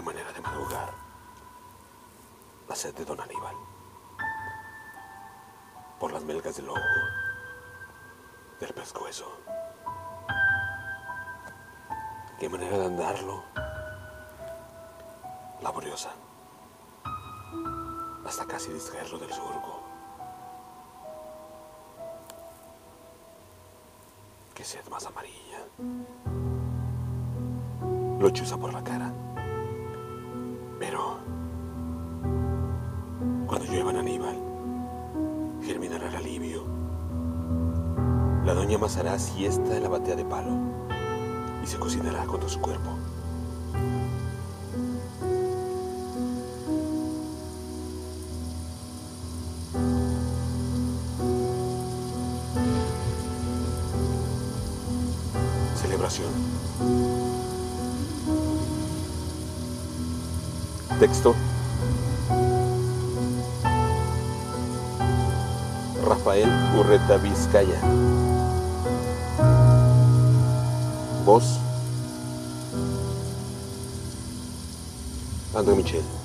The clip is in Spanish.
Qué manera de madrugar. La sed de don Aníbal. Por las melgas del ojo. Del pescuezo. Qué manera de andarlo. Laboriosa. Hasta casi distraerlo del surco. Qué sed más amarilla. Lo chuza por la cara. Cuando llueva en Aníbal, germinará el alivio. La doña amasará siesta en la batea de palo y se cocinará contra su cuerpo. Celebración. Texto. Rafael Urreta Vizcaya. Voz. André Michel.